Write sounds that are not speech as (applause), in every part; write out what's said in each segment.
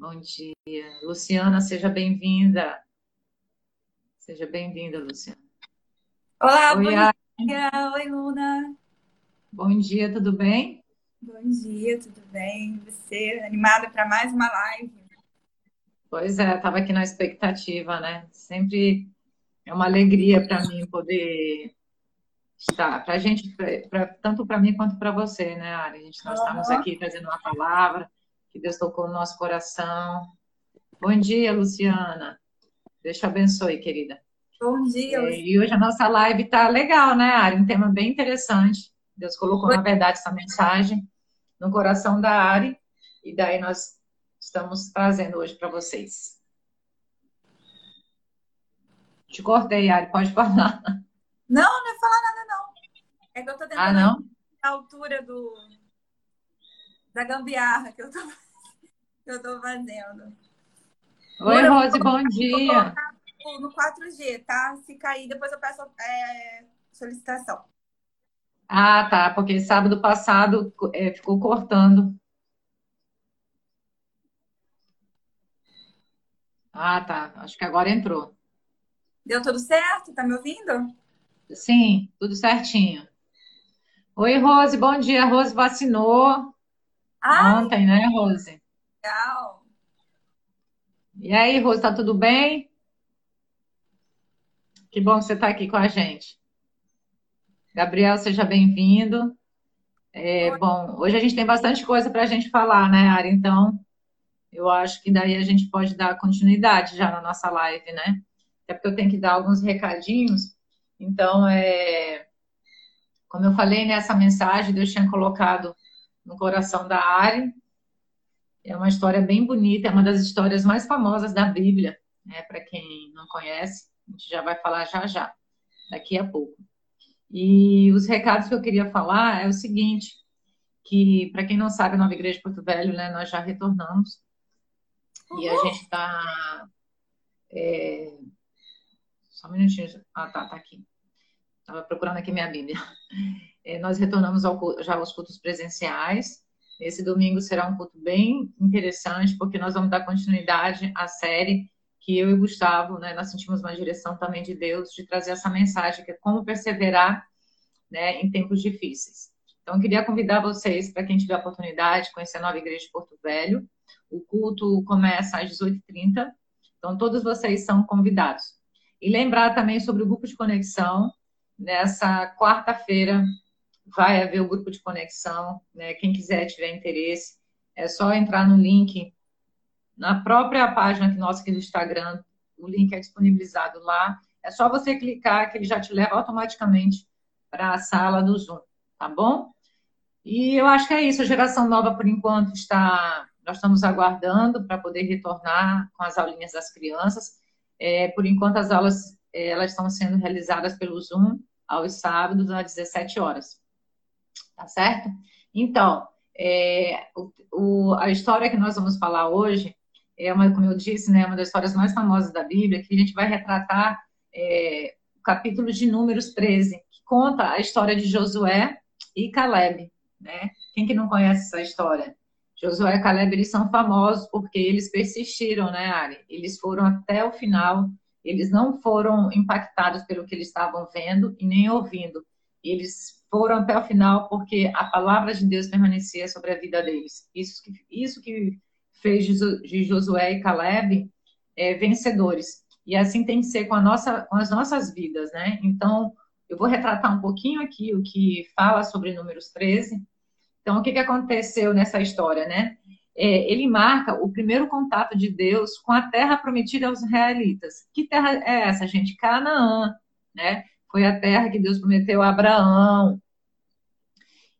Bom dia. Luciana, seja bem-vinda. Seja bem-vinda, Luciana. Olá, Oi, bom Ari. dia. Oi, Luna. Bom dia, tudo bem? Bom dia, tudo bem? Você animada para mais uma live? Pois é, estava aqui na expectativa, né? Sempre é uma alegria para mim poder estar, para a gente, pra, pra, tanto para mim quanto para você, né, Ari? A gente, nós uhum. estamos aqui trazendo uma palavra que Deus tocou no nosso coração. Bom dia, Luciana. Deus te abençoe, querida. Bom dia. É, e hoje a nossa live tá legal, né, Ari? Um tema bem interessante. Deus colocou, na verdade, essa mensagem no coração da Ari. E daí nós estamos trazendo hoje para vocês. Te cortei, Ari, pode falar. Não, não é falar nada, não. É que eu tô tentando ah, não? a altura do da gambiarra que eu tô, (laughs) que eu tô fazendo. Oi, Rose, bom dia no 4G, tá? Se cair, depois eu peço é, solicitação. Ah, tá, porque sábado passado é, ficou cortando. Ah, tá. Acho que agora entrou. Deu tudo certo? Tá me ouvindo? Sim, tudo certinho. Oi, Rose, bom dia. A Rose vacinou Ontem, né, Rose? Legal. E aí, Rose, tá tudo bem? Que bom que você está aqui com a gente. Gabriel, seja bem-vindo. É, bom, hoje a gente tem bastante coisa para a gente falar, né, Ari? Então, eu acho que daí a gente pode dar continuidade já na nossa live, né? Até porque eu tenho que dar alguns recadinhos. Então, é, como eu falei nessa mensagem, Deus tinha colocado no coração da Ari. É uma história bem bonita, é uma das histórias mais famosas da Bíblia, né? Para quem não conhece. A gente já vai falar já já, daqui a pouco. E os recados que eu queria falar é o seguinte, que para quem não sabe, a Nova Igreja de Porto Velho, né, nós já retornamos. Uhum. E a gente está... É... Só um minutinho. Ah, tá, tá aqui. Estava procurando aqui minha Bíblia. É, nós retornamos ao, já aos cultos presenciais. Esse domingo será um culto bem interessante, porque nós vamos dar continuidade à série que eu e Gustavo, né, nós sentimos uma direção também de Deus de trazer essa mensagem, que é como perseverar né, em tempos difíceis. Então, eu queria convidar vocês, para quem tiver a oportunidade, de conhecer a nova igreja de Porto Velho. O culto começa às 18h30, então todos vocês são convidados. E lembrar também sobre o grupo de conexão. Nessa quarta-feira vai haver o grupo de conexão. Né? Quem quiser, tiver interesse, é só entrar no link na própria página que nossa aqui do Instagram, o link é disponibilizado lá. É só você clicar que ele já te leva automaticamente para a sala do Zoom, tá bom? E eu acho que é isso. A geração nova, por enquanto, está. Nós estamos aguardando para poder retornar com as aulinhas das crianças. É, por enquanto, as aulas é, elas estão sendo realizadas pelo Zoom aos sábados às 17 horas. Tá certo? Então, é, o, a história que nós vamos falar hoje é uma, como eu disse, né, uma das histórias mais famosas da Bíblia, que a gente vai retratar é, o capítulo de Números 13, que conta a história de Josué e Caleb, né? Quem que não conhece essa história? Josué e Caleb, eles são famosos porque eles persistiram, né, Ari? Eles foram até o final, eles não foram impactados pelo que eles estavam vendo e nem ouvindo. Eles foram até o final porque a palavra de Deus permanecia sobre a vida deles. Isso que, isso que fez de Josué e Caleb é, vencedores. E assim tem que ser com, nossa, com as nossas vidas, né? Então, eu vou retratar um pouquinho aqui o que fala sobre Números 13. Então, o que, que aconteceu nessa história, né? É, ele marca o primeiro contato de Deus com a terra prometida aos israelitas. Que terra é essa, gente? Canaã, né? Foi a terra que Deus prometeu a Abraão,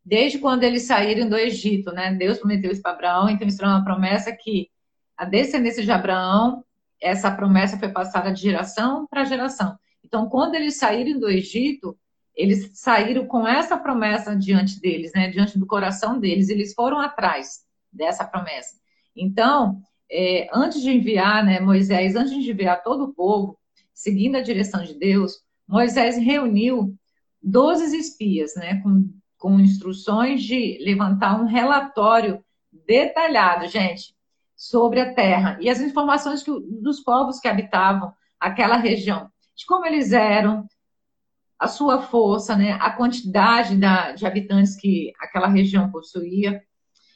desde quando eles saíram do Egito, né? Deus prometeu isso para Abraão, então isso era uma promessa que a descendência de Abraão, essa promessa foi passada de geração para geração. Então, quando eles saíram do Egito, eles saíram com essa promessa diante deles, né? Diante do coração deles, eles foram atrás dessa promessa. Então, é, antes de enviar, né, Moisés, antes de enviar todo o povo, seguindo a direção de Deus, Moisés reuniu 12 espias, né, com com instruções de levantar um relatório detalhado, gente, sobre a terra e as informações que, dos povos que habitavam aquela região, de como eles eram, a sua força, né, a quantidade da, de habitantes que aquela região possuía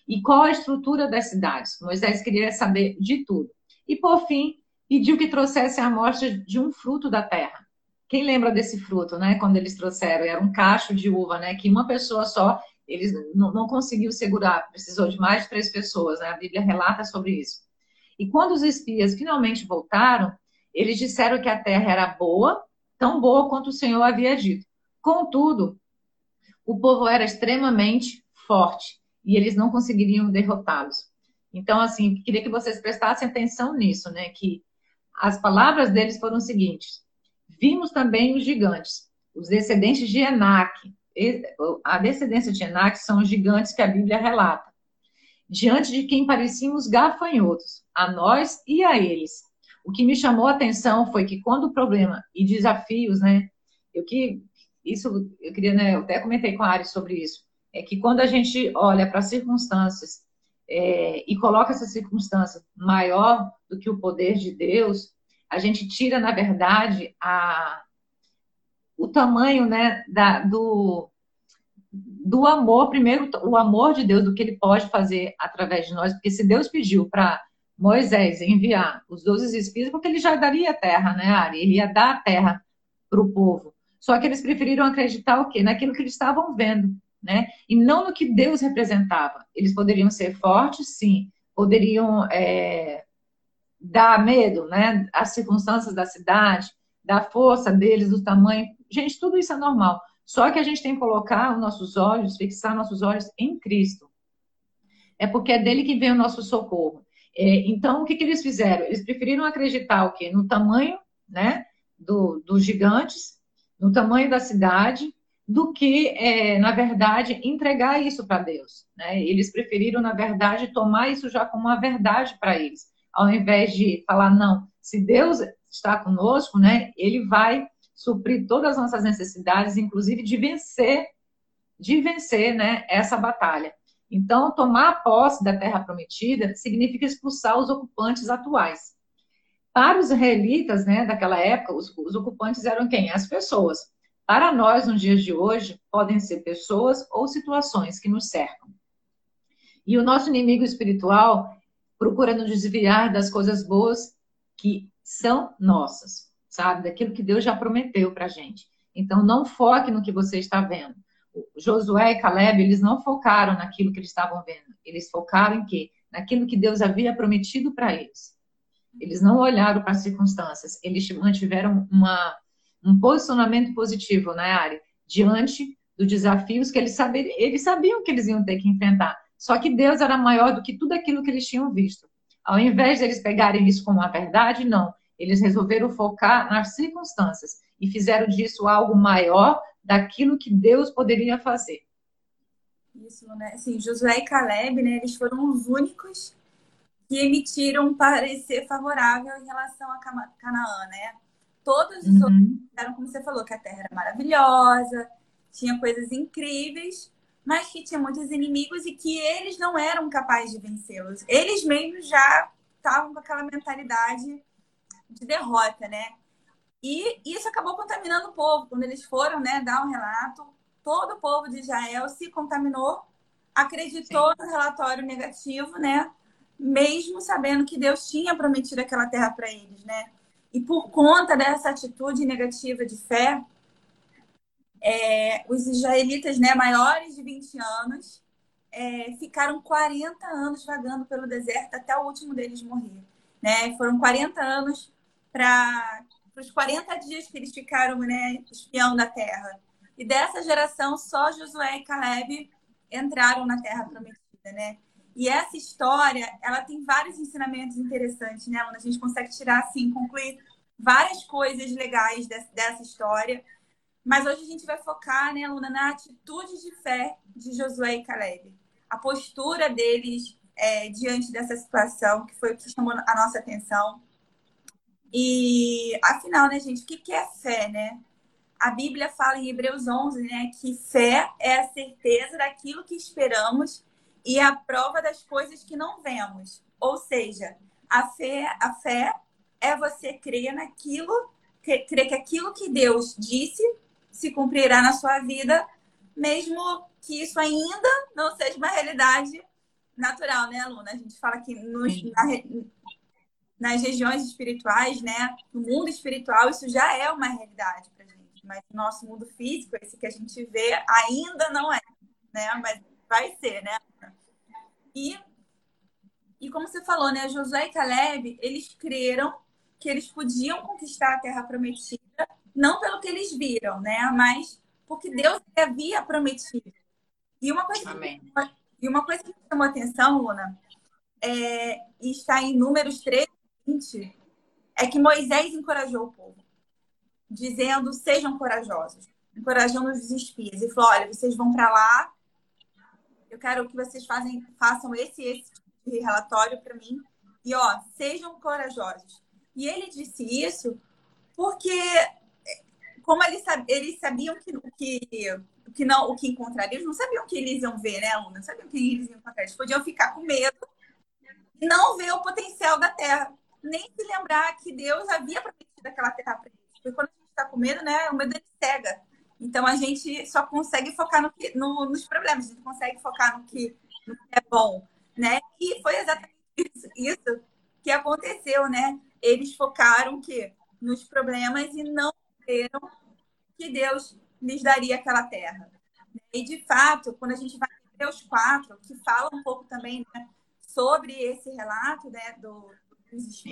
e qual a estrutura das cidades. Moisés queria saber de tudo. E, por fim, pediu que trouxesse a amostra de um fruto da terra. Quem lembra desse fruto, né? Quando eles trouxeram, era um cacho de uva, né? Que uma pessoa só, eles não, não conseguiu segurar, precisou de mais de três pessoas, né? A Bíblia relata sobre isso. E quando os espias finalmente voltaram, eles disseram que a terra era boa, tão boa quanto o Senhor havia dito. Contudo, o povo era extremamente forte e eles não conseguiriam derrotá-los. Então, assim, queria que vocês prestassem atenção nisso, né? Que as palavras deles foram as seguintes: Vimos também os gigantes, os descendentes de Enac. A descendência de Enac são os gigantes que a Bíblia relata, diante de quem parecíamos gafanhotos, a nós e a eles. O que me chamou a atenção foi que quando o problema e desafios, né? Eu que isso eu queria, né? Eu até comentei com a Ari sobre isso. É que quando a gente olha para as circunstâncias é, e coloca essa circunstância maior do que o poder de Deus, a gente tira, na verdade, a, o tamanho né, da, do, do amor, primeiro, o amor de Deus, do que ele pode fazer através de nós, porque se Deus pediu para Moisés enviar os doze espias, porque ele já daria a terra, né, Ari? Ele ia dar a terra para o povo. Só que eles preferiram acreditar o quê? Naquilo que eles estavam vendo, né? E não no que Deus representava. Eles poderiam ser fortes, sim. Poderiam é, dar medo, né? As circunstâncias da cidade, da força deles, do tamanho. Gente, tudo isso é normal. Só que a gente tem que colocar os nossos olhos, fixar nossos olhos em Cristo. É porque é dele que vem o nosso socorro. É, então, o que, que eles fizeram? Eles preferiram acreditar o quê? No tamanho, né? Do, dos gigantes, no tamanho da cidade, do que, é, na verdade, entregar isso para Deus. Né? Eles preferiram, na verdade, tomar isso já como uma verdade para eles ao invés de falar, não, se Deus está conosco, né, ele vai suprir todas as nossas necessidades, inclusive de vencer, de vencer, né, essa batalha. Então, tomar posse da terra prometida significa expulsar os ocupantes atuais. Para os israelitas, né, daquela época, os, os ocupantes eram quem? As pessoas. Para nós, nos dias de hoje, podem ser pessoas ou situações que nos cercam. E o nosso inimigo espiritual, procura nos desviar das coisas boas que são nossas, sabe? Daquilo que Deus já prometeu para gente. Então, não foque no que você está vendo. Josué e Caleb, eles não focaram naquilo que eles estavam vendo. Eles focaram em quê? Naquilo que Deus havia prometido para eles. Eles não olharam para as circunstâncias. Eles mantiveram uma, um posicionamento positivo, né, Ari? Diante dos desafios que eles sabiam, eles sabiam que eles iam ter que enfrentar. Só que Deus era maior do que tudo aquilo que eles tinham visto. Ao invés de eles pegarem isso como uma verdade, não. Eles resolveram focar nas circunstâncias e fizeram disso algo maior daquilo que Deus poderia fazer. Isso, né? Assim, Josué e Caleb, né? Eles foram os únicos que emitiram um parecer favorável em relação a Canaã, né? Todos os uhum. outros disseram, como você falou, que a terra era maravilhosa, tinha coisas incríveis, mas que tinha muitos inimigos e que eles não eram capazes de vencê-los. Eles mesmos já estavam com aquela mentalidade de derrota, né? E isso acabou contaminando o povo. Quando eles foram né, dar um relato, todo o povo de Israel se contaminou, acreditou Sim. no relatório negativo, né? Mesmo sabendo que Deus tinha prometido aquela terra para eles, né? E por conta dessa atitude negativa de fé, é, os israelitas né, maiores de 20 anos é, ficaram 40 anos vagando pelo deserto até o último deles morrer. Né? Foram 40 anos para os 40 dias que eles ficaram né, espião da terra. E dessa geração, só Josué e Caleb entraram na terra prometida. Né? E essa história, ela tem vários ensinamentos interessantes, né, A gente consegue tirar, assim, concluir várias coisas legais dessa história mas hoje a gente vai focar, né, Luna, na atitude de fé de Josué e Caleb. A postura deles é, diante dessa situação, que foi o que chamou a nossa atenção. E, afinal, né, gente, o que é fé, né? A Bíblia fala em Hebreus 11, né, que fé é a certeza daquilo que esperamos e a prova das coisas que não vemos. Ou seja, a fé, a fé é você crer naquilo, crer que aquilo que Deus disse se cumprirá na sua vida, mesmo que isso ainda não seja uma realidade natural, né, Luna? A gente fala que nos, na, nas regiões espirituais, né, no mundo espiritual, isso já é uma realidade para gente. Mas no nosso mundo físico, esse que a gente vê, ainda não é, né? Mas vai ser, né? E, e como você falou, né, Josué e Caleb, eles creram que eles podiam conquistar a terra prometida, não pelo que eles viram, né, mas porque Deus havia prometido. E uma coisa, Amém. que, e uma coisa que me chamou atenção, Luna, é, está em Números 13, 20, é que Moisés encorajou o povo, dizendo: sejam corajosos, encorajando os espias. E falou: olha, vocês vão para lá, eu quero que vocês fazem, façam esse esse tipo relatório para mim, e ó, sejam corajosos. E ele disse isso porque, como eles, eles sabiam que, que que não, o que encontraria, eles não sabiam o que eles iam ver, né, Não sabiam o que eles iam encontrar. Eles podiam ficar com medo e não ver o potencial da Terra. Nem se lembrar que Deus havia prometido aquela terra para eles. Porque quando a gente está com medo, né, o medo ele cega. Então a gente só consegue focar no que, no, nos problemas, a gente consegue focar no que, no que é bom, né? E foi exatamente isso, isso que aconteceu, né? Eles focaram que nos problemas e não viram que Deus lhes daria aquela terra. E de fato, quando a gente vai ver os quatro, que fala um pouco também né, sobre esse relato né, do, dos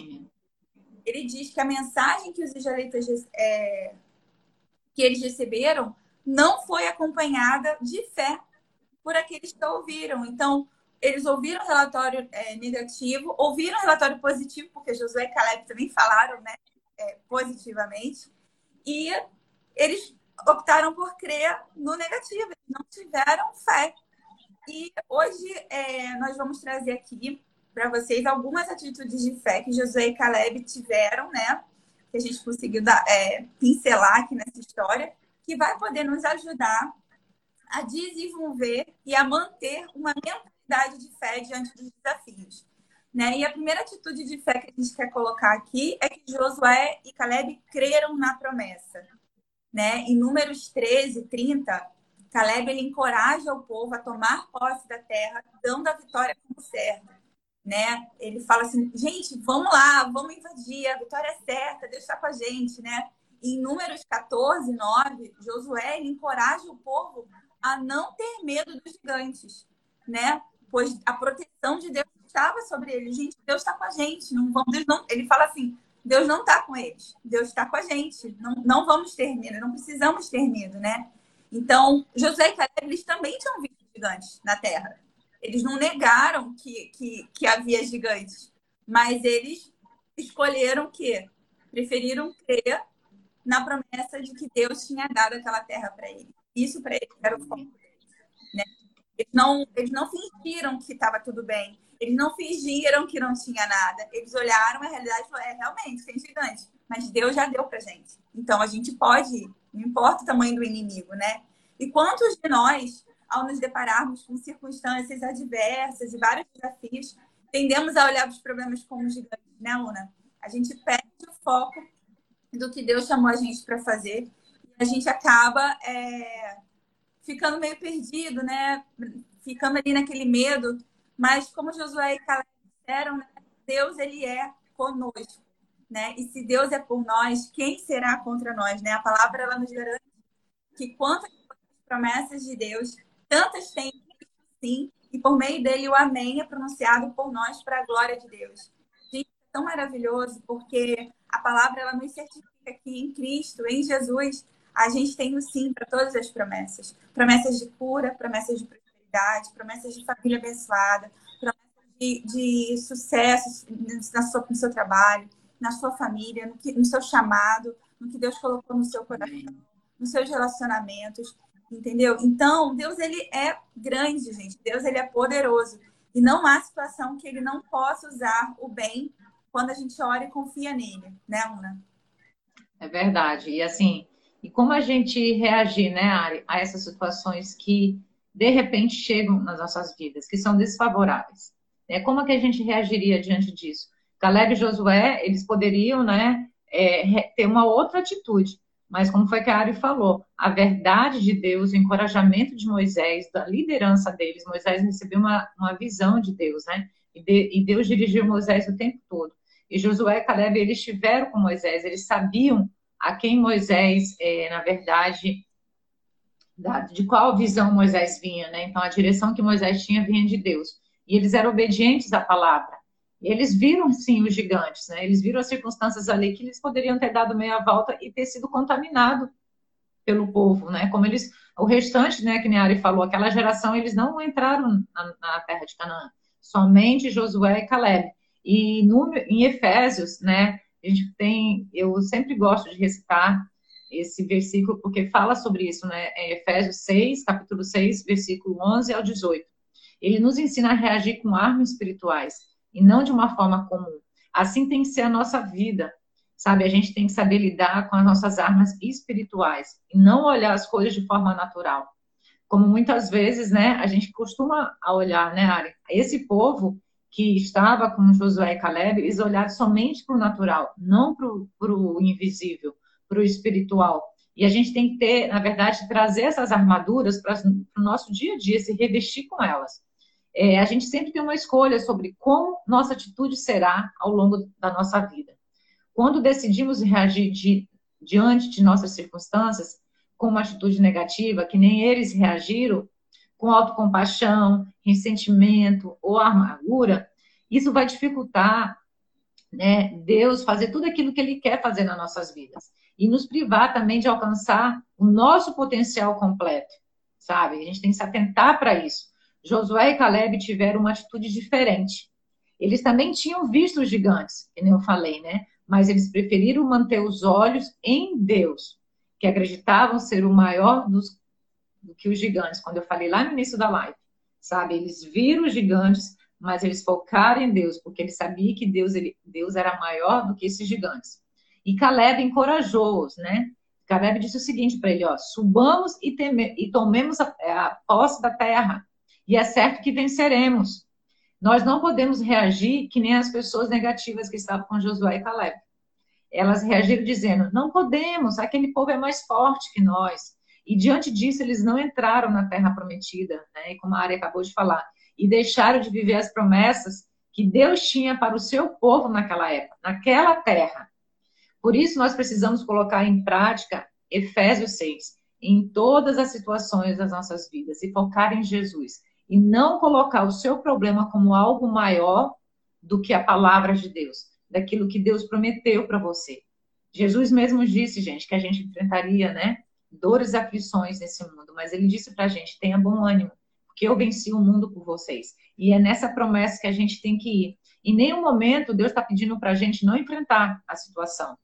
ele diz que a mensagem que os israelitas é, que eles receberam não foi acompanhada de fé por aqueles que ouviram. Então, eles ouviram o relatório é, negativo, ouviram o relatório positivo, porque Josué e Caleb também falaram né, é, positivamente, e eles optaram por crer no negativo, eles não tiveram fé. E hoje é, nós vamos trazer aqui para vocês algumas atitudes de fé que Josué e Caleb tiveram, né? Que a gente conseguiu dar, é, pincelar aqui nessa história, que vai poder nos ajudar a desenvolver e a manter uma mentalidade de fé diante dos desafios. Né? E a primeira atitude de fé que a gente quer colocar aqui é que Josué e Caleb creram na promessa. Né? Em Números 13, 30, Caleb ele encoraja o povo a tomar posse da terra, dando a vitória como certa né? Ele fala assim, gente, vamos lá, vamos invadir, a vitória é certa, Deus está com a gente, né? Em Números 14, 9, Josué encoraja o povo a não ter medo dos gigantes, né? Pois a proteção de Deus estava sobre eles. Gente, Deus está com a gente. Não vamos, Deus não, ele fala assim, Deus não está com eles, Deus está com a gente. Não, não vamos ter medo, não precisamos ter medo, né? Então, José e Caleb, eles também tinham visto gigantes na terra. Eles não negaram que, que, que havia gigantes, mas eles escolheram que preferiram crer na promessa de que Deus tinha dado aquela terra para eles. Isso para eles era o foco deles. Né? Eles, não, eles não fingiram que estava tudo bem. Eles não fingiram que não tinha nada. Eles olharam a realidade e falaram, é, realmente, tem gigante. Mas Deus já deu para gente. Então, a gente pode. Não importa o tamanho do inimigo, né? E quantos de nós ao nos depararmos com circunstâncias adversas e vários desafios, tendemos a olhar os problemas como gigantes, né, Luna? A gente perde o foco do que Deus chamou a gente para fazer e a gente acaba é, ficando meio perdido, né? Ficando ali naquele medo. Mas como Josué e Caleb disseram, né? Deus ele é conosco, né? E se Deus é por nós, quem será contra nós, né? A palavra ela nos garante que quanto às promessas de Deus, Tantas têm, sim, e por meio dele o amém é pronunciado por nós para a glória de Deus. Gente, é tão maravilhoso, porque a palavra ela nos certifica que em Cristo, em Jesus, a gente tem o sim para todas as promessas. Promessas de cura, promessas de promessas de família abençoada, promessas de, de sucesso na sua, no seu trabalho, na sua família, no, que, no seu chamado, no que Deus colocou no seu coração, nos seus relacionamentos entendeu? Então, Deus ele é grande, gente. Deus ele é poderoso e não há situação que ele não possa usar o bem quando a gente ora e confia nele, né, Una? É verdade. E assim, e como a gente reagir, né, Ari, a essas situações que de repente chegam nas nossas vidas, que são desfavoráveis. Né? Como é que a gente reagiria diante disso? Caleb e Josué, eles poderiam né, é, ter uma outra atitude, mas como foi que a Ari falou, a verdade de Deus, o encorajamento de Moisés, da liderança deles, Moisés recebeu uma, uma visão de Deus, né? E, de, e Deus dirigiu Moisés o tempo todo. E Josué e Caleb, eles estiveram com Moisés, eles sabiam a quem Moisés, é, na verdade, de qual visão Moisés vinha, né? Então, a direção que Moisés tinha vinha de Deus. E eles eram obedientes à palavra. E eles viram, sim, os gigantes, né? Eles viram as circunstâncias ali que eles poderiam ter dado meia volta e ter sido contaminado pelo povo, né? Como eles, o restante, né, que nem a Ari falou, aquela geração, eles não entraram na, na terra de Canaã. Somente Josué e Caleb. E no, em Efésios, né, a gente tem, eu sempre gosto de recitar esse versículo, porque fala sobre isso, né? É Efésios 6, capítulo 6, versículo 11 ao 18. Ele nos ensina a reagir com armas espirituais e não de uma forma comum. Assim tem que ser a nossa vida, sabe? A gente tem que saber lidar com as nossas armas espirituais e não olhar as coisas de forma natural. Como muitas vezes, né, a gente costuma olhar, né, Ari? Esse povo que estava com Josué e Caleb, eles olharam somente para o natural, não para o invisível para o espiritual. E a gente tem que ter, na verdade, trazer essas armaduras para o nosso dia a dia, se revestir com elas. É, a gente sempre tem uma escolha sobre como nossa atitude será ao longo da nossa vida. Quando decidimos reagir de, diante de nossas circunstâncias com uma atitude negativa, que nem eles reagiram, com autocompaixão, ressentimento ou amargura, isso vai dificultar né, Deus fazer tudo aquilo que Ele quer fazer nas nossas vidas e nos privar também de alcançar o nosso potencial completo, sabe? A gente tem que se atentar para isso. Josué e Caleb tiveram uma atitude diferente. Eles também tinham visto os gigantes, nem eu falei, né? Mas eles preferiram manter os olhos em Deus, que acreditavam ser o maior dos, do que os gigantes, quando eu falei lá no início da live, sabe? Eles viram os gigantes, mas eles focaram em Deus, porque eles sabiam que Deus, ele, Deus era maior do que esses gigantes. E Caleb encorajou-os, né? Caleb disse o seguinte para ele: ó, subamos e, teme, e tomemos a, a posse da terra, e é certo que venceremos. Nós não podemos reagir que nem as pessoas negativas que estavam com Josué e Caleb. Elas reagiram dizendo: não podemos, aquele povo é mais forte que nós. E diante disso, eles não entraram na terra prometida, né? E como a Ari acabou de falar, e deixaram de viver as promessas que Deus tinha para o seu povo naquela época, naquela terra. Por isso, nós precisamos colocar em prática Efésios 6 em todas as situações das nossas vidas e focar em Jesus. E não colocar o seu problema como algo maior do que a palavra de Deus, daquilo que Deus prometeu para você. Jesus mesmo disse, gente, que a gente enfrentaria, né, dores e aflições nesse mundo, mas ele disse para a gente: tenha bom ânimo, porque eu venci o mundo por vocês. E é nessa promessa que a gente tem que ir. Em nenhum momento Deus está pedindo para a gente não enfrentar a situação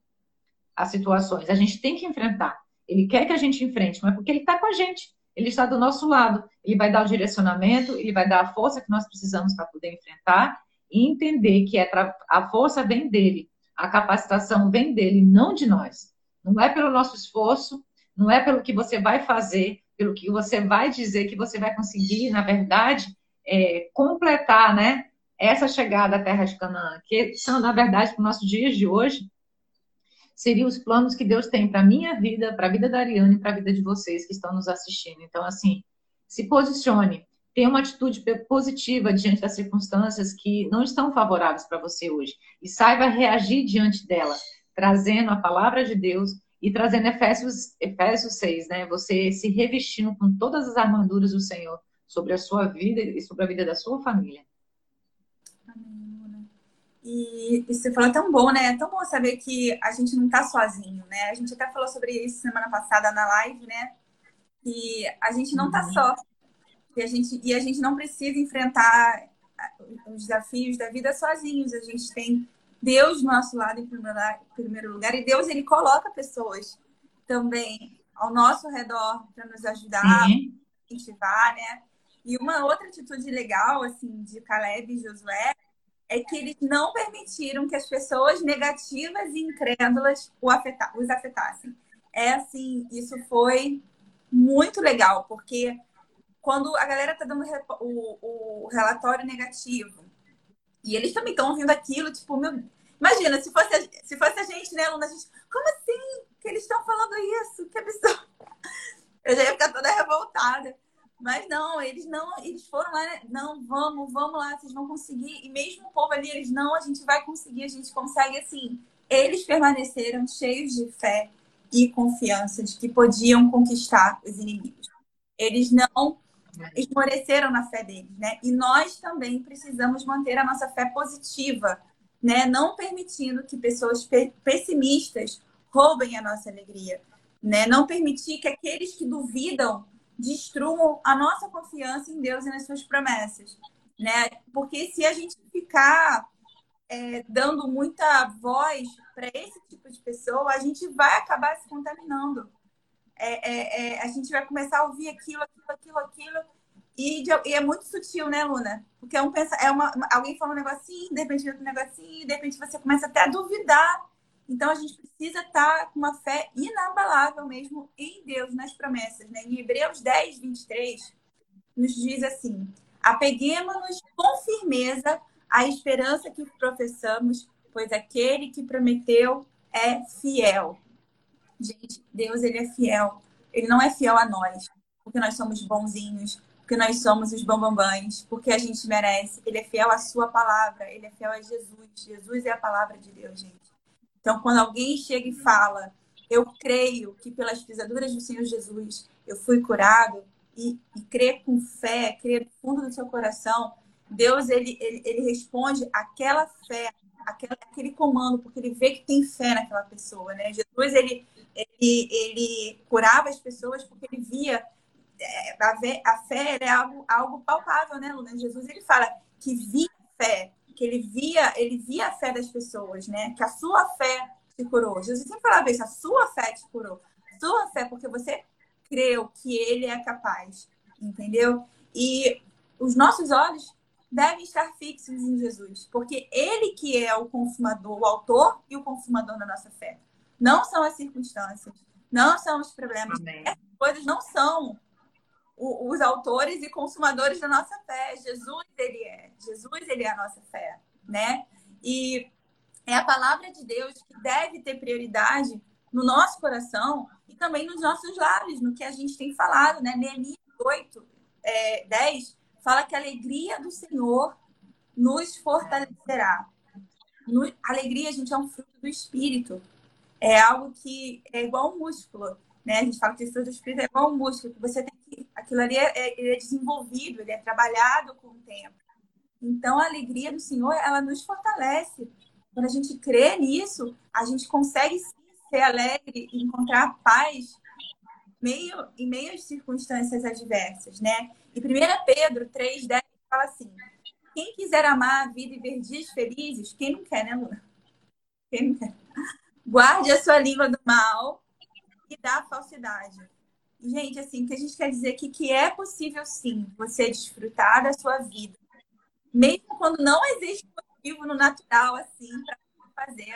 as situações. A gente tem que enfrentar. Ele quer que a gente enfrente, mas porque ele está com a gente. Ele está do nosso lado. Ele vai dar o direcionamento, ele vai dar a força que nós precisamos para poder enfrentar e entender que é a força vem dele, a capacitação vem dele, não de nós. Não é pelo nosso esforço, não é pelo que você vai fazer, pelo que você vai dizer que você vai conseguir, na verdade, é, completar, né? Essa chegada à Terra de Canaã, que são, na verdade, para os nossos dias de hoje, seriam os planos que Deus tem para a minha vida, para a vida da Ariane e para a vida de vocês que estão nos assistindo. Então, assim, se posicione, tenha uma atitude positiva diante das circunstâncias que não estão favoráveis para você hoje e saiba reagir diante delas, trazendo a palavra de Deus e trazendo Efésios, Efésios 6, né? Você se revestindo com todas as armaduras do Senhor sobre a sua vida e sobre a vida da sua família. E, e você falou tão bom, né? É tão bom saber que a gente não tá sozinho, né? A gente até falou sobre isso semana passada na live, né? Que a gente não tá uhum. só. E a gente, e a gente não precisa enfrentar os desafios da vida sozinhos. A gente tem Deus do nosso lado em primeiro lugar. E Deus, ele coloca pessoas também ao nosso redor para nos ajudar, incentivar, né? E uma outra atitude legal, assim, de Caleb e Josué é que eles não permitiram que as pessoas negativas e incrédulas os afetassem. É assim, isso foi muito legal, porque quando a galera tá dando o, o relatório negativo e eles também estão ouvindo aquilo, tipo, meu, imagina, se fosse, a, se fosse a gente, né, aluna, a gente, como assim que eles estão falando isso? Que absurdo. (laughs) Eu já ia ficar toda revoltada. Mas não, eles não, eles foram lá, né? não, vamos, vamos lá, vocês vão conseguir. E mesmo o povo ali, eles não, a gente vai conseguir, a gente consegue assim. Eles permaneceram cheios de fé e confiança de que podiam conquistar os inimigos. Eles não esmoreceram na fé deles, né? E nós também precisamos manter a nossa fé positiva, né? Não permitindo que pessoas pessimistas roubem a nossa alegria, né? Não permitir que aqueles que duvidam destruam a nossa confiança em Deus e nas suas promessas, né? Porque se a gente ficar é, dando muita voz para esse tipo de pessoa, a gente vai acabar se contaminando. É, é, é, a gente vai começar a ouvir aquilo, aquilo, aquilo, aquilo. E, de, e é muito sutil, né, Luna? Porque é um pensa, é uma, alguém fala um negocinho, de repente outro negocinho, de repente você começa até a duvidar. Então a gente precisa estar tá com uma fé inabalável mesmo em Deus, nas promessas. Né? Em Hebreus 10, 23, nos diz assim: apeguemos-nos com firmeza à esperança que professamos, pois aquele que prometeu é fiel. Gente, Deus ele é fiel. Ele não é fiel a nós, porque nós somos bonzinhos, porque nós somos os bambambãs, porque a gente merece. Ele é fiel à sua palavra, ele é fiel a Jesus. Jesus é a palavra de Deus, gente. Então, quando alguém chega e fala, eu creio que pelas pisaduras do Senhor Jesus eu fui curado, e, e crer com fé, crer no fundo do seu coração, Deus ele, ele, ele responde aquela fé, aquela, aquele comando, porque ele vê que tem fé naquela pessoa, né? Jesus ele, ele, ele curava as pessoas porque ele via é, a, fé, a fé é algo, algo palpável, né, Luna? Jesus ele fala que via fé, que ele via, ele via a fé das pessoas, né? Que a sua fé te curou. Jesus sempre falava isso, a sua fé te curou. Sua fé, porque você creu que ele é capaz, entendeu? E os nossos olhos devem estar fixos em Jesus, porque ele que é o consumador, o autor e o consumador da nossa fé. Não são as circunstâncias, não são os problemas. Amém. Essas coisas não são os autores e consumadores da nossa fé. Jesus, ele é. Jesus, ele é a nossa fé, né? E é a palavra de Deus que deve ter prioridade no nosso coração e também nos nossos lábios, no que a gente tem falado, né? Neemias 8, é, 10 fala que a alegria do Senhor nos fortalecerá. No, alegria, gente, é um fruto do Espírito. É algo que é igual um músculo. Né? A gente fala que o fruto do Espírito é igual um músculo, que você tem que. Aquilo ali é, é, é desenvolvido, ele é trabalhado com o tempo. Então, a alegria do Senhor, ela nos fortalece. Quando a gente crê nisso, a gente consegue ser alegre e encontrar paz meio, em meio às circunstâncias adversas, né? E 1 Pedro 3,10 fala assim: quem quiser amar a vida e ver dias felizes, quem não quer, né, Luna? Quem não quer? Guarde a sua língua do mal e da falsidade. Gente, assim, o que a gente quer dizer aqui que é possível sim você desfrutar da sua vida, mesmo quando não existe motivo no natural assim para fazer,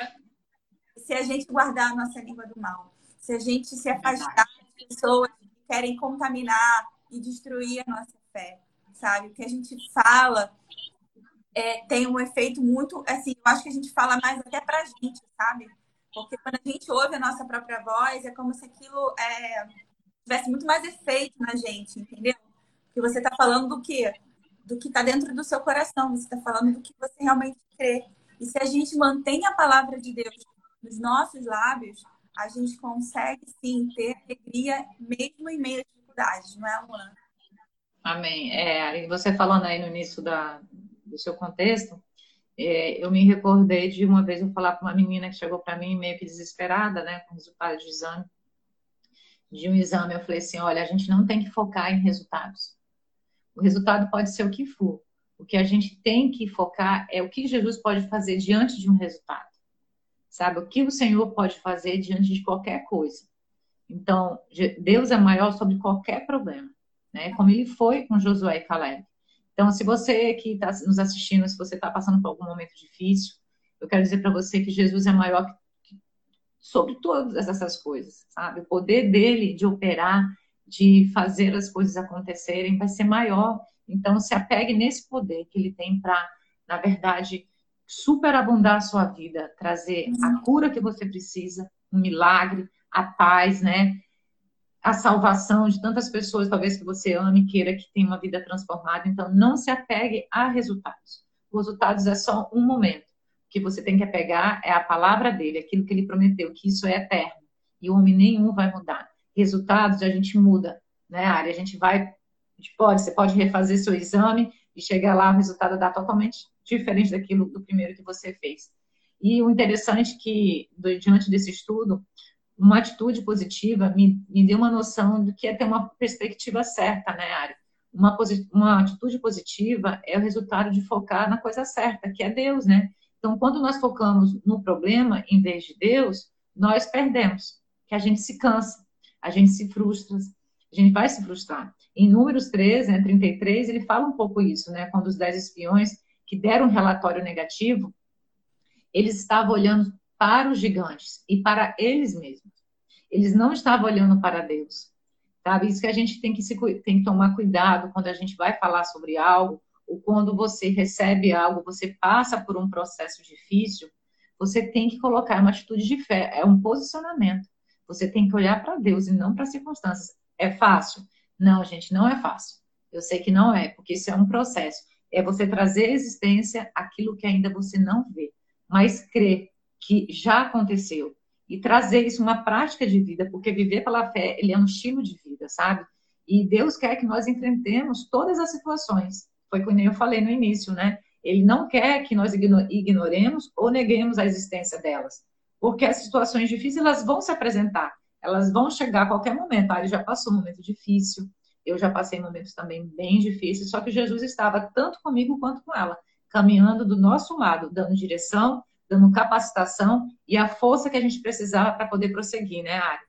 se a gente guardar a nossa língua do mal, se a gente se afastar de pessoas que querem contaminar e destruir a nossa fé, sabe? O que a gente fala é, tem um efeito muito, assim, eu acho que a gente fala mais até pra gente, sabe? Porque quando a gente ouve a nossa própria voz, é como se aquilo é, tivesse muito mais efeito na gente, entendeu? Porque você está falando do que? Do que está dentro do seu coração, você está falando do que você realmente crê. E se a gente mantém a palavra de Deus nos nossos lábios, a gente consegue sim ter alegria mesmo em meio às dificuldades, não é, Luana? Amém. É, você falando aí no início da, do seu contexto, é, eu me recordei de uma vez eu falar com uma menina que chegou para mim meio que desesperada, né, com resultado de exame, de um exame. Eu falei assim: olha, a gente não tem que focar em resultados. O resultado pode ser o que for. O que a gente tem que focar é o que Jesus pode fazer diante de um resultado. Sabe? O que o Senhor pode fazer diante de qualquer coisa. Então, Deus é maior sobre qualquer problema, né? Como ele foi com Josué e Caleb. Então, se você que está nos assistindo, se você está passando por algum momento difícil, eu quero dizer para você que Jesus é maior que, sobre todas essas coisas, sabe? O poder dele de operar de fazer as coisas acontecerem vai ser maior. Então, se apegue nesse poder que ele tem para, na verdade, superabundar a sua vida, trazer a uhum. cura que você precisa, um milagre, a paz, né? A salvação de tantas pessoas, talvez que você ame queira que tenha uma vida transformada. Então, não se apegue a resultados. Os resultados é só um momento. O que você tem que apegar é a palavra dele, aquilo que ele prometeu, que isso é eterno. E homem nenhum vai mudar. Resultados a gente muda, né? A gente vai, a gente pode, você pode refazer seu exame e chegar lá, o resultado dá totalmente diferente daquilo do primeiro que você fez. E o interessante é que, diante desse estudo, uma atitude positiva me, me deu uma noção do que é ter uma perspectiva certa, né, Ari? Uma, uma atitude positiva é o resultado de focar na coisa certa, que é Deus, né? Então, quando nós focamos no problema em vez de Deus, nós perdemos, que a gente se cansa, a gente se frustra, a gente vai se frustrar. Em Números 13, né, 33, ele fala um pouco isso, né? Quando os dez espiões que deram um relatório negativo, eles estavam olhando para os gigantes e para eles mesmos. Eles não estavam olhando para Deus. Sabe? Isso que a gente tem que, se, tem que tomar cuidado quando a gente vai falar sobre algo, ou quando você recebe algo, você passa por um processo difícil, você tem que colocar uma atitude de fé, é um posicionamento. Você tem que olhar para Deus e não para as circunstâncias. É fácil? Não, gente, não é fácil. Eu sei que não é, porque isso é um processo é você trazer à existência aquilo que ainda você não vê, mas crer que já aconteceu e trazer isso uma prática de vida, porque viver pela fé, ele é um estilo de vida, sabe? E Deus quer que nós enfrentemos todas as situações. Foi como eu falei no início, né? Ele não quer que nós ignoremos ou neguemos a existência delas, porque as situações difíceis elas vão se apresentar, elas vão chegar a qualquer momento. Ah, ele já passou um momento difícil, eu já passei momentos também bem difíceis, só que Jesus estava tanto comigo quanto com ela, caminhando do nosso lado, dando direção, dando capacitação e a força que a gente precisava para poder prosseguir, né, Ari?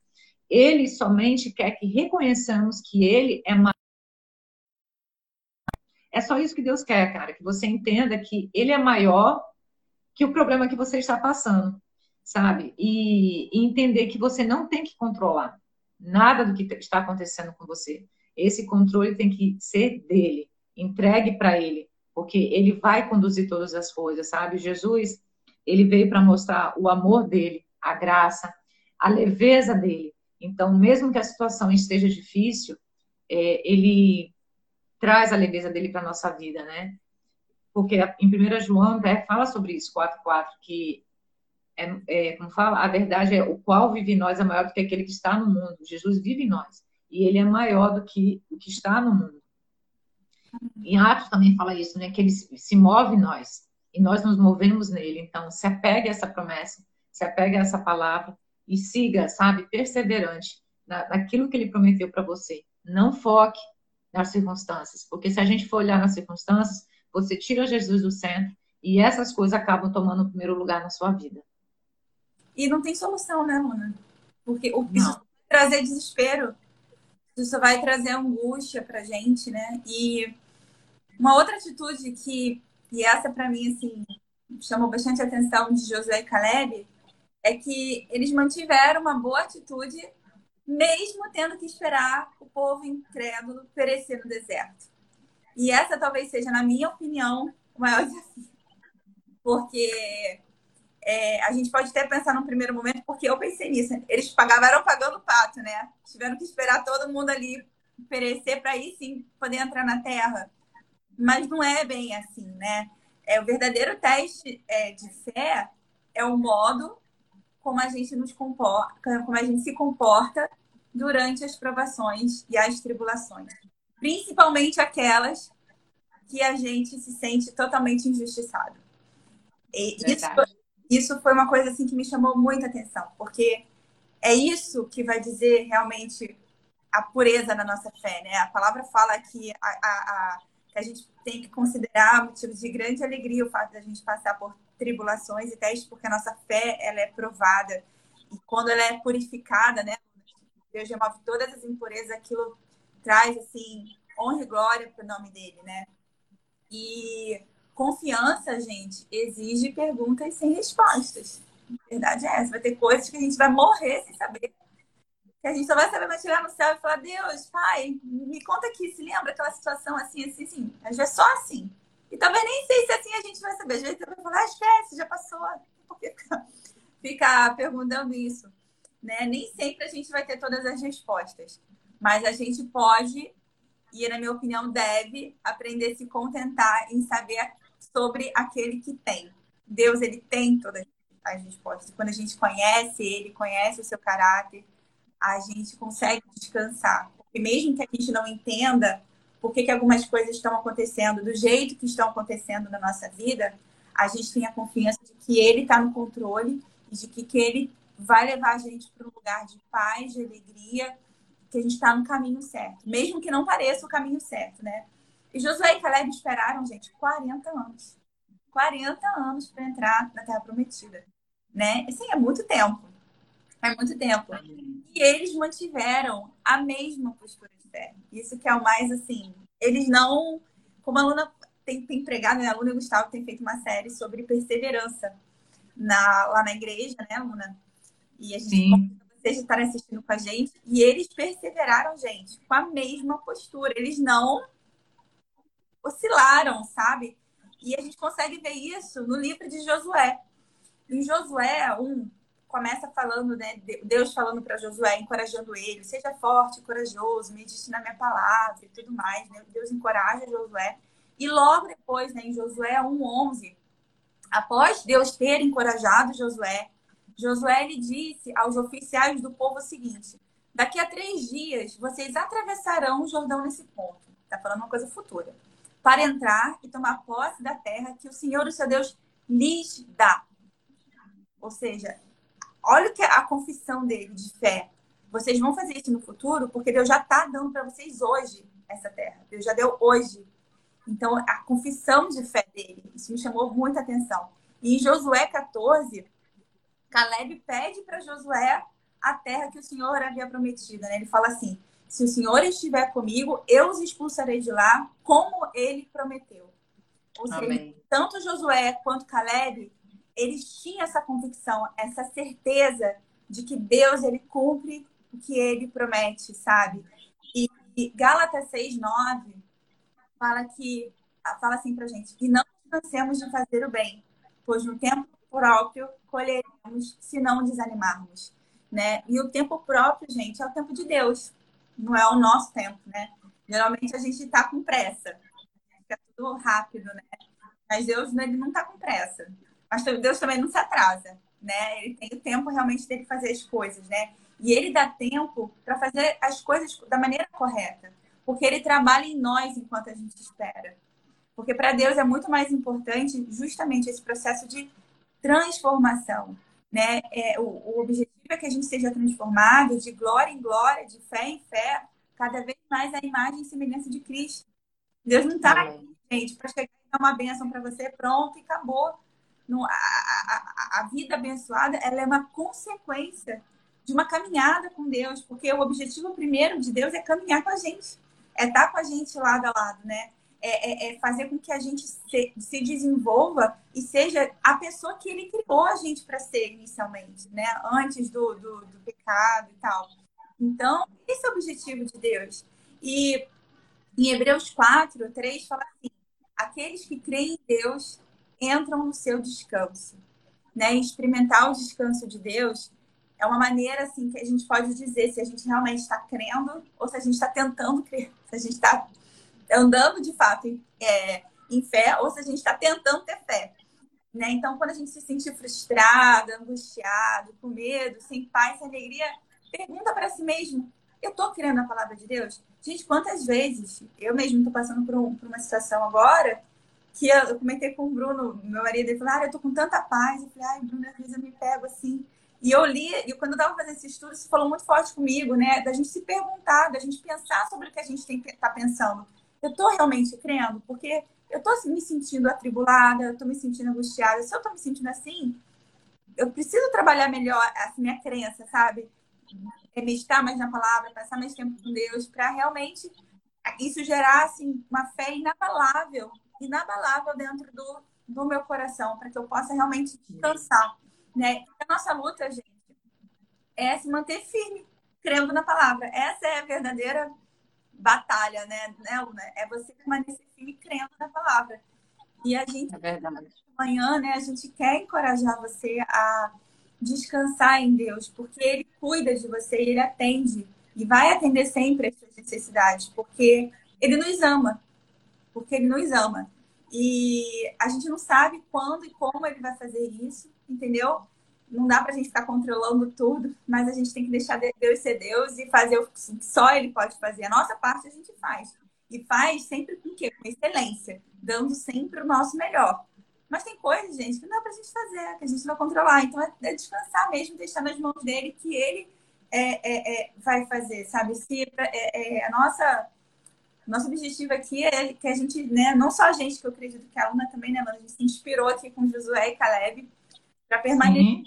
Ele somente quer que reconheçamos que ele é maior. É só isso que Deus quer, cara, que você entenda que ele é maior que o problema que você está passando, sabe? E, e entender que você não tem que controlar nada do que está acontecendo com você esse controle tem que ser dele, entregue para ele, porque ele vai conduzir todas as coisas, sabe? Jesus, ele veio para mostrar o amor dele, a graça, a leveza dele. Então, mesmo que a situação esteja difícil, é, ele traz a leveza dele para nossa vida, né? Porque em 1 João até fala sobre isso, 4.4, que é, é, como fala, a verdade é o qual vive em nós é maior do que aquele que está no mundo. Jesus vive em nós e ele é maior do que o que está no mundo. Em Atos também fala isso, né? Que ele se move em nós e nós nos movemos nele. Então, se apegue a essa promessa, se apegue a essa palavra e siga, sabe, perseverante na, naquilo que ele prometeu para você. Não foque nas circunstâncias, porque se a gente for olhar nas circunstâncias, você tira Jesus do centro e essas coisas acabam tomando o primeiro lugar na sua vida. E não tem solução, né, Luna? Porque o, isso trazer desespero isso vai trazer angústia pra gente, né? E uma outra atitude que, e essa para mim, assim, chamou bastante atenção de Josué e Caleb, é que eles mantiveram uma boa atitude, mesmo tendo que esperar o povo incrédulo perecer no deserto. E essa talvez seja, na minha opinião, o maior desafio. Porque é, a gente pode até pensar num primeiro momento, porque eu pensei nisso. Eles pagaram pagando pato, né? Tiveram que esperar todo mundo ali perecer para aí sim poder entrar na terra. Mas não é bem assim, né? É o verdadeiro teste é, de fé é o modo como a gente nos comporta, como a gente se comporta durante as provações e as tribulações, principalmente aquelas que a gente se sente totalmente injustiçado. E isso, isso foi uma coisa assim que me chamou muita atenção, porque é isso que vai dizer realmente a pureza da nossa fé, né? A palavra fala que a, a, a, que a gente tem que considerar motivo de grande alegria o fato de a gente passar por tribulações e testes, porque a nossa fé ela é provada e quando ela é purificada, né? Deus remove todas as impurezas, aquilo traz assim honra e glória para o nome dele, né? E Confiança, gente, exige perguntas sem respostas. A verdade é essa. Vai ter coisas que a gente vai morrer sem saber. Que a gente só vai saber vai tirar no céu e falar, Deus, pai, me conta aqui, se lembra aquela situação assim, assim, assim. Às vezes é só assim. E talvez nem sei se assim a gente vai saber. Às vezes você vai falar, ah, esquece, já passou. Fica, (laughs) fica perguntando isso. Né? Nem sempre a gente vai ter todas as respostas. Mas a gente pode, e na minha opinião deve, aprender a se contentar em saber sobre aquele que tem. Deus, ele tem todas as respostas. Quando a gente conhece ele, conhece o seu caráter, a gente consegue descansar. Porque mesmo que a gente não entenda por que, que algumas coisas estão acontecendo do jeito que estão acontecendo na nossa vida, a gente tem a confiança de que ele está no controle e de que, que ele vai levar a gente para um lugar de paz, de alegria, que a gente está no caminho certo, mesmo que não pareça o caminho certo, né? E Josué e Caleb esperaram, gente, 40 anos. 40 anos para entrar na Terra Prometida, né? Assim, é muito tempo. É muito tempo. E eles mantiveram a mesma postura de fé. Isso que é o mais, assim, eles não... Como a aluna tem, tem pregado, né? A aluna Gustavo tem feito uma série sobre perseverança na, lá na igreja, né, aluna? E a gente Sim vocês estarem assistindo com a gente. E eles perseveraram, gente, com a mesma postura. Eles não oscilaram, sabe? E a gente consegue ver isso no livro de Josué. Em Josué 1, começa falando, né? Deus falando para Josué, encorajando ele, seja forte, corajoso, medite na minha palavra e tudo mais, né? Deus encoraja Josué. E logo depois, né, em Josué 1:11, após Deus ter encorajado Josué, Josué lhe disse aos oficiais do povo o seguinte: daqui a três dias vocês atravessarão o Jordão nesse ponto. Está falando uma coisa futura. Para entrar e tomar posse da terra que o Senhor, o seu Deus, lhes dá. Ou seja, olha que é a confissão dele de fé. Vocês vão fazer isso no futuro porque Deus já está dando para vocês hoje essa terra. Deus já deu hoje. Então, a confissão de fé dele, isso me chamou muita atenção. E em Josué 14, Caleb pede para Josué a terra que o Senhor havia prometido. Né? Ele fala assim: se o Senhor estiver comigo, eu os expulsarei de lá, como ele prometeu. Ou seja, tanto Josué quanto Caleb, eles tinham essa convicção, essa certeza de que Deus ele cumpre o que ele promete, sabe? E, e Gálatas 6:9 fala que fala assim pra gente: "E não cansemos de fazer o bem, pois no tempo próprio colheremos se não desanimarmos, né? E o tempo próprio, gente, é o tempo de Deus, não é o nosso tempo, né? Geralmente a gente está com pressa, fica tudo rápido, né? Mas Deus ele não está com pressa. Mas Deus também não se atrasa, né? Ele tem o tempo realmente dele fazer as coisas, né? E ele dá tempo para fazer as coisas da maneira correta, porque ele trabalha em nós enquanto a gente espera. Porque para Deus é muito mais importante justamente esse processo de transformação. Né? É, o, o objetivo é que a gente seja transformado de glória em glória, de fé em fé, cada vez mais a imagem e semelhança de Cristo. Deus não está aqui, gente, para chegar e dar uma bênção para você, pronto, e acabou. A, a, a, vida abençoada ela é uma consequência de uma caminhada com Deus, porque o objetivo primeiro de Deus é caminhar com a gente, é estar com a gente lado a lado, né? é, é, é, fazer com que a gente se, se, desenvolva e seja a pessoa que ele criou a gente para ser inicialmente, né? Antes do, do, do, pecado e tal. Então, esse é o objetivo de Deus. E em Hebreus 4, 3 fala assim: aqueles que creem em Deus entram no seu descanso. Né? Experimentar o descanso de Deus é uma maneira assim que a gente pode dizer se a gente realmente está crendo ou se a gente está tentando crer, se a gente está andando de fato é, em fé ou se a gente está tentando ter fé. Né? Então, quando a gente se sente frustrado, angustiado, com medo, sem paz, sem alegria, pergunta para si mesmo: eu estou criando a palavra de Deus? Gente, quantas vezes eu mesmo estou passando por, um, por, uma situação agora que eu, eu, comentei com o Bruno, meu marido, ele falou: ah, eu estou com tanta paz. Eu falei: ai, Bruno, às vezes eu me pego assim. E eu li, e quando eu estava fazendo esse estudo, isso falou muito forte comigo, né? Da gente se perguntar, da gente pensar sobre o que a gente está pensando eu estou realmente crendo? Porque eu estou me sentindo atribulada, eu estou me sentindo angustiada. Se eu estou me sentindo assim, eu preciso trabalhar melhor essa minha crença, sabe? É meditar mais na palavra, passar mais tempo com Deus, para realmente isso gerar assim, uma fé inabalável, inabalável dentro do, do meu coração, para que eu possa realmente descansar. Né? A nossa luta, gente, é se manter firme, crendo na palavra. Essa é a verdadeira batalha, né, né É você permanecer firme crendo na palavra. E a gente, é amanhã, né, a gente quer encorajar você a descansar em Deus, porque Ele cuida de você, Ele atende e vai atender sempre as suas necessidades, porque Ele nos ama, porque Ele nos ama. E a gente não sabe quando e como Ele vai fazer isso, entendeu? Não dá para a gente ficar controlando tudo, mas a gente tem que deixar Deus ser Deus e fazer o que só Ele pode fazer. A nossa parte a gente faz. E faz sempre com quê? Com excelência, dando sempre o nosso melhor. Mas tem coisas, gente, que não dá pra gente fazer, que a gente vai controlar. Então é, é descansar mesmo, deixar nas mãos dele, que ele é, é, é vai fazer, sabe? Se é, é, a nossa nosso objetivo aqui é que a gente, né, não só a gente, que eu acredito que a aluna também, né, mas a gente se inspirou aqui com Josué e Caleb para permanecer Sim.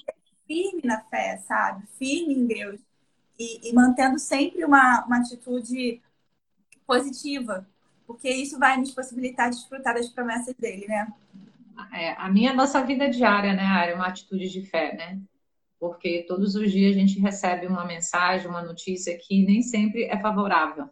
firme na fé, sabe? Firme em Deus. E, e mantendo sempre uma, uma atitude positiva, porque isso vai nos possibilitar desfrutar das promessas dele, né? é, a minha nossa vida diária, né, Ari, é uma atitude de fé, né? Porque todos os dias a gente recebe uma mensagem, uma notícia que nem sempre é favorável.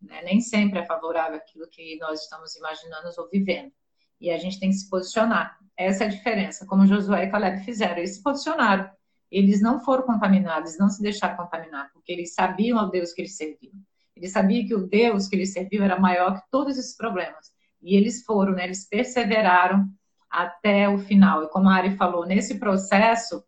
Né? Nem sempre é favorável aquilo que nós estamos imaginando ou vivendo. E a gente tem que se posicionar. Essa é a diferença. Como Josué e Caleb fizeram, eles se posicionaram. Eles não foram contaminados, não se deixaram contaminar, porque eles sabiam o Deus que eles serviam. Eles sabiam que o Deus que eles serviam era maior que todos esses problemas. E eles foram, né? Eles perseveraram até o final. E como a Ari falou, nesse processo,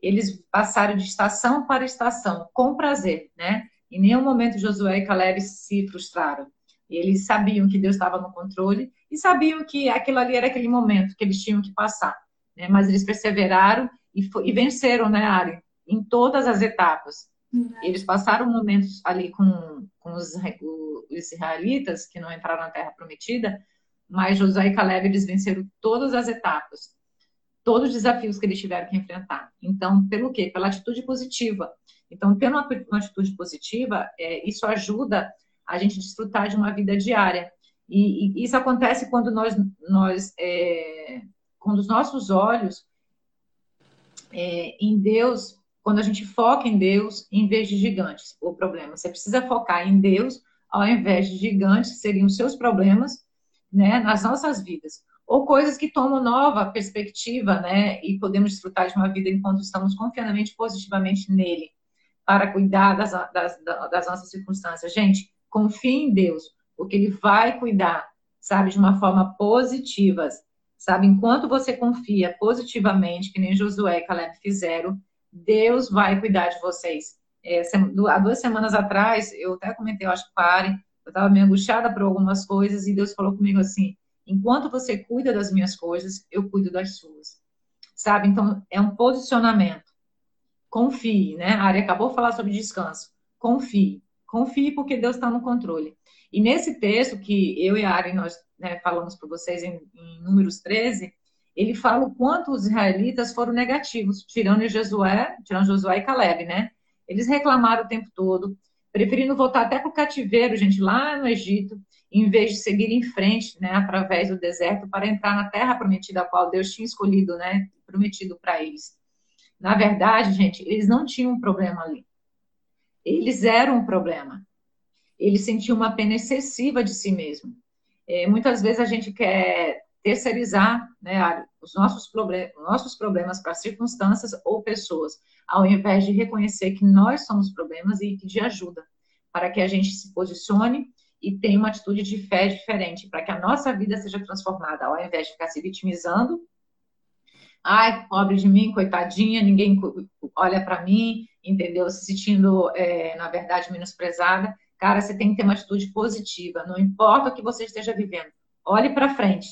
eles passaram de estação para estação, com prazer, né? Em nenhum momento Josué e Caleb se frustraram. Eles sabiam que Deus estava no controle e sabiam que aquilo ali era aquele momento que eles tinham que passar. Né? Mas eles perseveraram e, e venceram, né, Ari? Em todas as etapas. Uhum. Eles passaram momentos ali com, com os, os israelitas, que não entraram na Terra Prometida, mas Josué e Caleb, eles venceram todas as etapas, todos os desafios que eles tiveram que enfrentar. Então, pelo quê? Pela atitude positiva. Então, tendo uma, uma atitude positiva, é, isso ajuda a gente a desfrutar de uma vida diária. E, e isso acontece quando nós, nós é, quando os nossos olhos é, em Deus, quando a gente foca em Deus em vez de gigantes. O problema, você precisa focar em Deus ao invés de gigantes, que seriam os seus problemas, né, nas nossas vidas. Ou coisas que tomam nova perspectiva, né, e podemos desfrutar de uma vida enquanto estamos confiantemente, positivamente nele, para cuidar das, das, das nossas circunstâncias. Gente, confie em Deus, porque Ele vai cuidar, sabe, de uma forma positiva. Sabe, enquanto você confia positivamente, que nem Josué e Caleb fizeram, Deus vai cuidar de vocês. É, há duas semanas atrás, eu até comentei, eu acho que pare, eu estava meio angustiada por algumas coisas e Deus falou comigo assim: enquanto você cuida das minhas coisas, eu cuido das suas. Sabe? Então, é um posicionamento. Confie, né? A Ari acabou de falar sobre descanso. Confie. Confie porque Deus está no controle. E nesse texto que eu e a Ari nós né, falamos para vocês em, em Números 13, ele fala o quanto os israelitas foram negativos, tirando Josué, tirando Josué e Caleb, né? Eles reclamaram o tempo todo, preferindo voltar até para o cativeiro, gente, lá no Egito, em vez de seguir em frente, né, através do deserto, para entrar na terra prometida, a qual Deus tinha escolhido, né, prometido para eles. Na verdade, gente, eles não tinham um problema ali. Eles eram um problema. Eles sentiam uma pena excessiva de si mesmo. É, muitas vezes a gente quer terceirizar né, os nossos, problem nossos problemas para circunstâncias ou pessoas, ao invés de reconhecer que nós somos problemas e pedir ajuda, para que a gente se posicione e tenha uma atitude de fé diferente, para que a nossa vida seja transformada, ao invés de ficar se vitimizando. Ai, pobre de mim, coitadinha, ninguém olha para mim, entendeu? Se sentindo, é, na verdade, menosprezada. Cara, você tem que ter uma atitude positiva, não importa o que você esteja vivendo. Olhe para frente,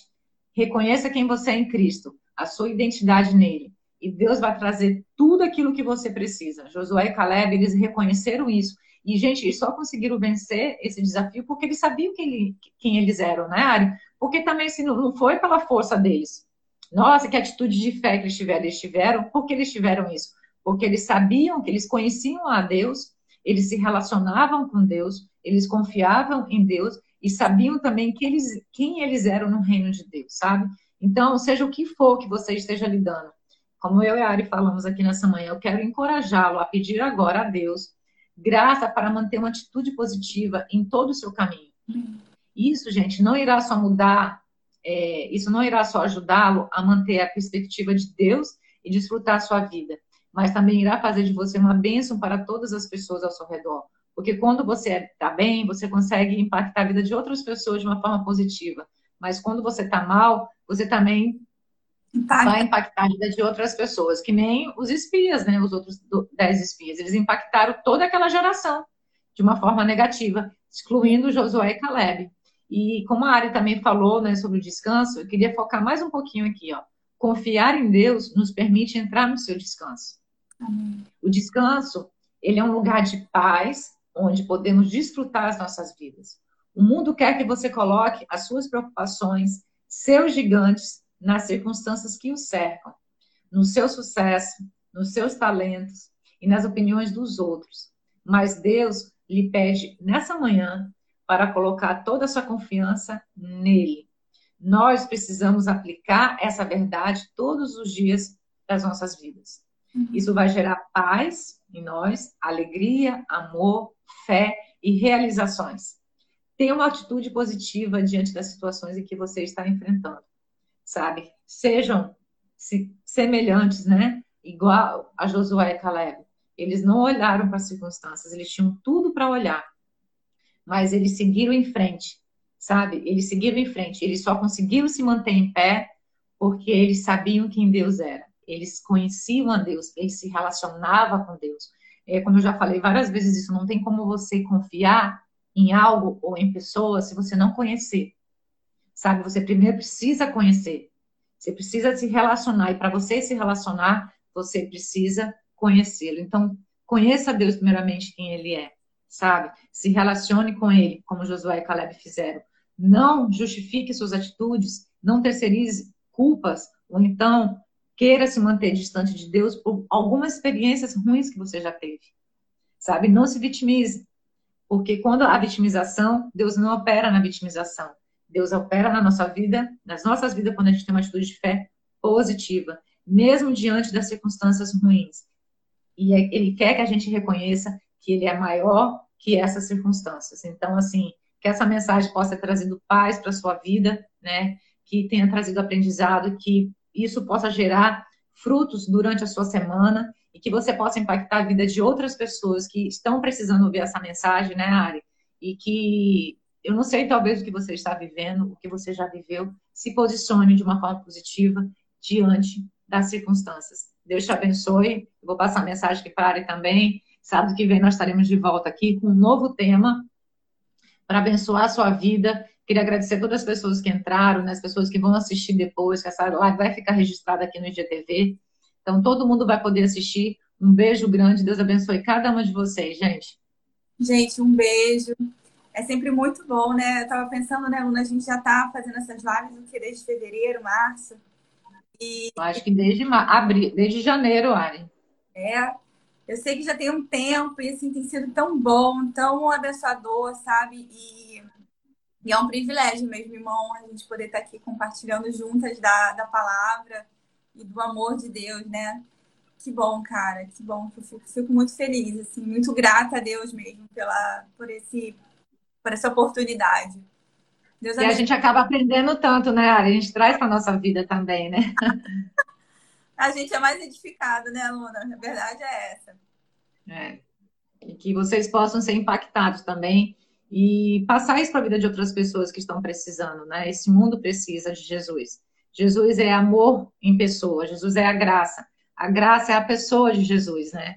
reconheça quem você é em Cristo, a sua identidade nele. E Deus vai trazer tudo aquilo que você precisa. Josué e Caleb, eles reconheceram isso. E, gente, eles só conseguiram vencer esse desafio porque eles sabiam quem, ele, quem eles eram, né, Ari? Porque também se não foi pela força deles. Nossa, que atitude de fé que eles tiveram. Eles tiveram, porque eles tiveram isso? Porque eles sabiam que eles conheciam a Deus, eles se relacionavam com Deus, eles confiavam em Deus e sabiam também que eles, quem eles eram no reino de Deus, sabe? Então, seja o que for que você esteja lidando, como eu e a Ari falamos aqui nessa manhã, eu quero encorajá-lo a pedir agora a Deus graça para manter uma atitude positiva em todo o seu caminho. Isso, gente, não irá só mudar, é, isso não irá só ajudá-lo a manter a perspectiva de Deus e desfrutar a sua vida, mas também irá fazer de você uma bênção para todas as pessoas ao seu redor. Porque quando você está bem, você consegue impactar a vida de outras pessoas de uma forma positiva. Mas quando você está mal, você também Impacta. vai impactar a vida de outras pessoas, que nem os espias, né? Os outros dez espias. Eles impactaram toda aquela geração de uma forma negativa, excluindo Josué e Caleb. E como a Ari também falou né, sobre o descanso, eu queria focar mais um pouquinho aqui. Ó. Confiar em Deus nos permite entrar no seu descanso. Amém. O descanso, ele é um lugar de paz, onde podemos desfrutar as nossas vidas. O mundo quer que você coloque as suas preocupações, seus gigantes, nas circunstâncias que o cercam, no seu sucesso, nos seus talentos e nas opiniões dos outros. Mas Deus lhe pede nessa manhã para colocar toda a sua confiança nele. Nós precisamos aplicar essa verdade todos os dias das nossas vidas. Uhum. Isso vai gerar paz em nós, alegria, amor, fé e realizações. Tenha uma atitude positiva diante das situações em que você está enfrentando sabe? Sejam semelhantes, né? Igual a Josué e Caleb. Eles não olharam para as circunstâncias, eles tinham tudo para olhar, mas eles seguiram em frente, sabe? Eles seguiram em frente. Eles só conseguiram se manter em pé porque eles sabiam quem Deus era. Eles conheciam a Deus, eles se relacionavam com Deus. É, como eu já falei várias vezes, isso não tem como você confiar em algo ou em pessoas se você não conhecer sabe? Você primeiro precisa conhecer, você precisa se relacionar, e para você se relacionar, você precisa conhecê-lo. Então, conheça Deus primeiramente quem Ele é, sabe? Se relacione com Ele, como Josué e Caleb fizeram. Não justifique suas atitudes, não terceirize culpas, ou então queira se manter distante de Deus por algumas experiências ruins que você já teve, sabe? Não se vitimize, porque quando a vitimização, Deus não opera na vitimização. Deus opera na nossa vida, nas nossas vidas, quando a gente tem uma atitude de fé positiva, mesmo diante das circunstâncias ruins. E é, Ele quer que a gente reconheça que Ele é maior que essas circunstâncias. Então, assim, que essa mensagem possa ter trazido paz para a sua vida, né? Que tenha trazido aprendizado, que isso possa gerar frutos durante a sua semana e que você possa impactar a vida de outras pessoas que estão precisando ouvir essa mensagem, né, Ari? E que eu não sei, talvez, o que você está vivendo, o que você já viveu, se posicione de uma forma positiva diante das circunstâncias. Deus te abençoe. Vou passar a mensagem aqui para a também. Sábado que vem nós estaremos de volta aqui com um novo tema para abençoar a sua vida. Queria agradecer a todas as pessoas que entraram, né, as pessoas que vão assistir depois, que essa live vai ficar registrada aqui no IGTV. Então, todo mundo vai poder assistir. Um beijo grande. Deus abençoe cada uma de vocês, gente. Gente, um beijo é sempre muito bom, né? Eu tava pensando, né, Luna, a gente já tá fazendo essas lives que desde fevereiro, março. E... Acho que desde abril, desde janeiro, Ari. É. Eu sei que já tem um tempo e assim tem sido tão bom, tão abençoador, sabe? E, e é um privilégio mesmo, irmão, a gente poder estar tá aqui compartilhando juntas da, da palavra e do amor de Deus, né? Que bom, cara, que bom. Eu fico, fico muito feliz, assim, muito grata a Deus mesmo pela, por esse por essa oportunidade. Deus e a gente acaba aprendendo tanto, né, Ari? A gente traz para nossa vida também, né? (laughs) a gente é mais edificado, né, Luna? A verdade é essa. É. E que vocês possam ser impactados também e passar isso para a vida de outras pessoas que estão precisando, né? Esse mundo precisa de Jesus. Jesus é amor em pessoa, Jesus é a graça. A graça é a pessoa de Jesus, né?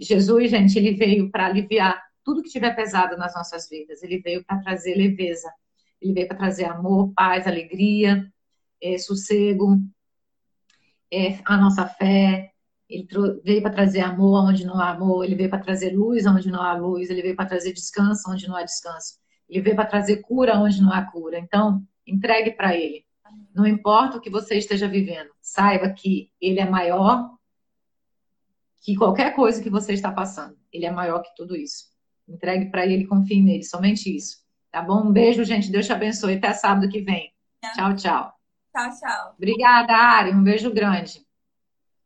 Jesus, gente, ele veio para aliviar tudo que tiver pesado nas nossas vidas. Ele veio para trazer leveza, ele veio para trazer amor, paz, alegria, é, sossego, é, a nossa fé. Ele veio para trazer amor onde não há amor, ele veio para trazer luz onde não há luz, ele veio para trazer descanso onde não há descanso, ele veio para trazer cura onde não há cura. Então, entregue para ele. Não importa o que você esteja vivendo, saiba que ele é maior que qualquer coisa que você está passando. Ele é maior que tudo isso. Entregue para ele, confie nele, somente isso. Tá bom? Um beijo, gente. Deus te abençoe. Até sábado que vem. Tchau, tchau. Tchau, tchau. Obrigada, Ari. Um beijo grande.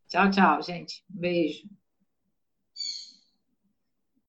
Tchau, tchau, gente. Um beijo.